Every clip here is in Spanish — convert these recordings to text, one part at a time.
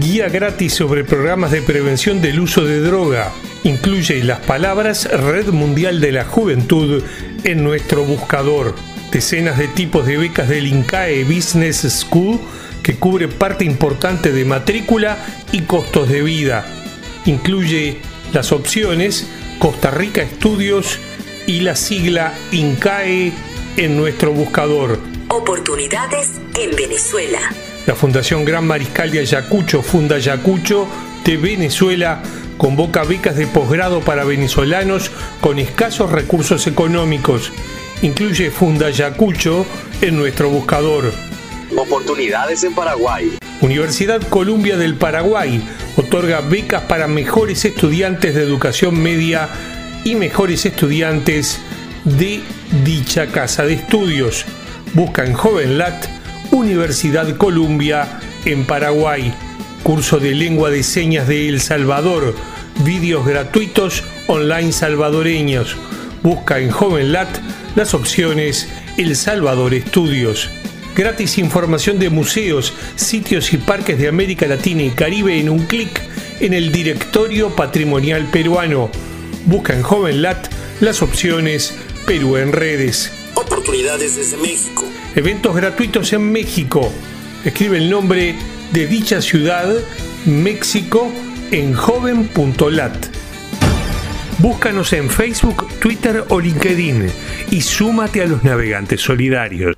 Guía gratis sobre programas de prevención del uso de droga. Incluye las palabras Red Mundial de la Juventud en nuestro buscador. Decenas de tipos de becas del INCAE Business School que cubre parte importante de matrícula y costos de vida. Incluye las opciones Costa Rica Estudios y la sigla INCAE en nuestro buscador. Oportunidades en Venezuela. La Fundación Gran Mariscal de Ayacucho, Funda Ayacucho de Venezuela, convoca becas de posgrado para venezolanos con escasos recursos económicos. Incluye Funda Ayacucho en nuestro buscador. Oportunidades en Paraguay. Universidad Columbia del Paraguay otorga becas para mejores estudiantes de educación media y mejores estudiantes de dicha casa de estudios. Busca en JovenLat Universidad Columbia en Paraguay. Curso de lengua de señas de El Salvador. Vídeos gratuitos online salvadoreños. Busca en JovenLat las opciones El Salvador Estudios. Gratis información de museos, sitios y parques de América Latina y Caribe en un clic en el Directorio Patrimonial Peruano. Busca en JovenLat las opciones Perú en redes. Oportunidades desde México. Eventos gratuitos en México. Escribe el nombre de dicha ciudad, México, en joven.lat. Búscanos en Facebook, Twitter o LinkedIn y súmate a los navegantes solidarios.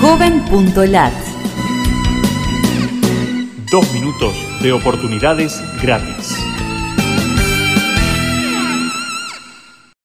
Joven.lat Dos minutos de oportunidades gratis.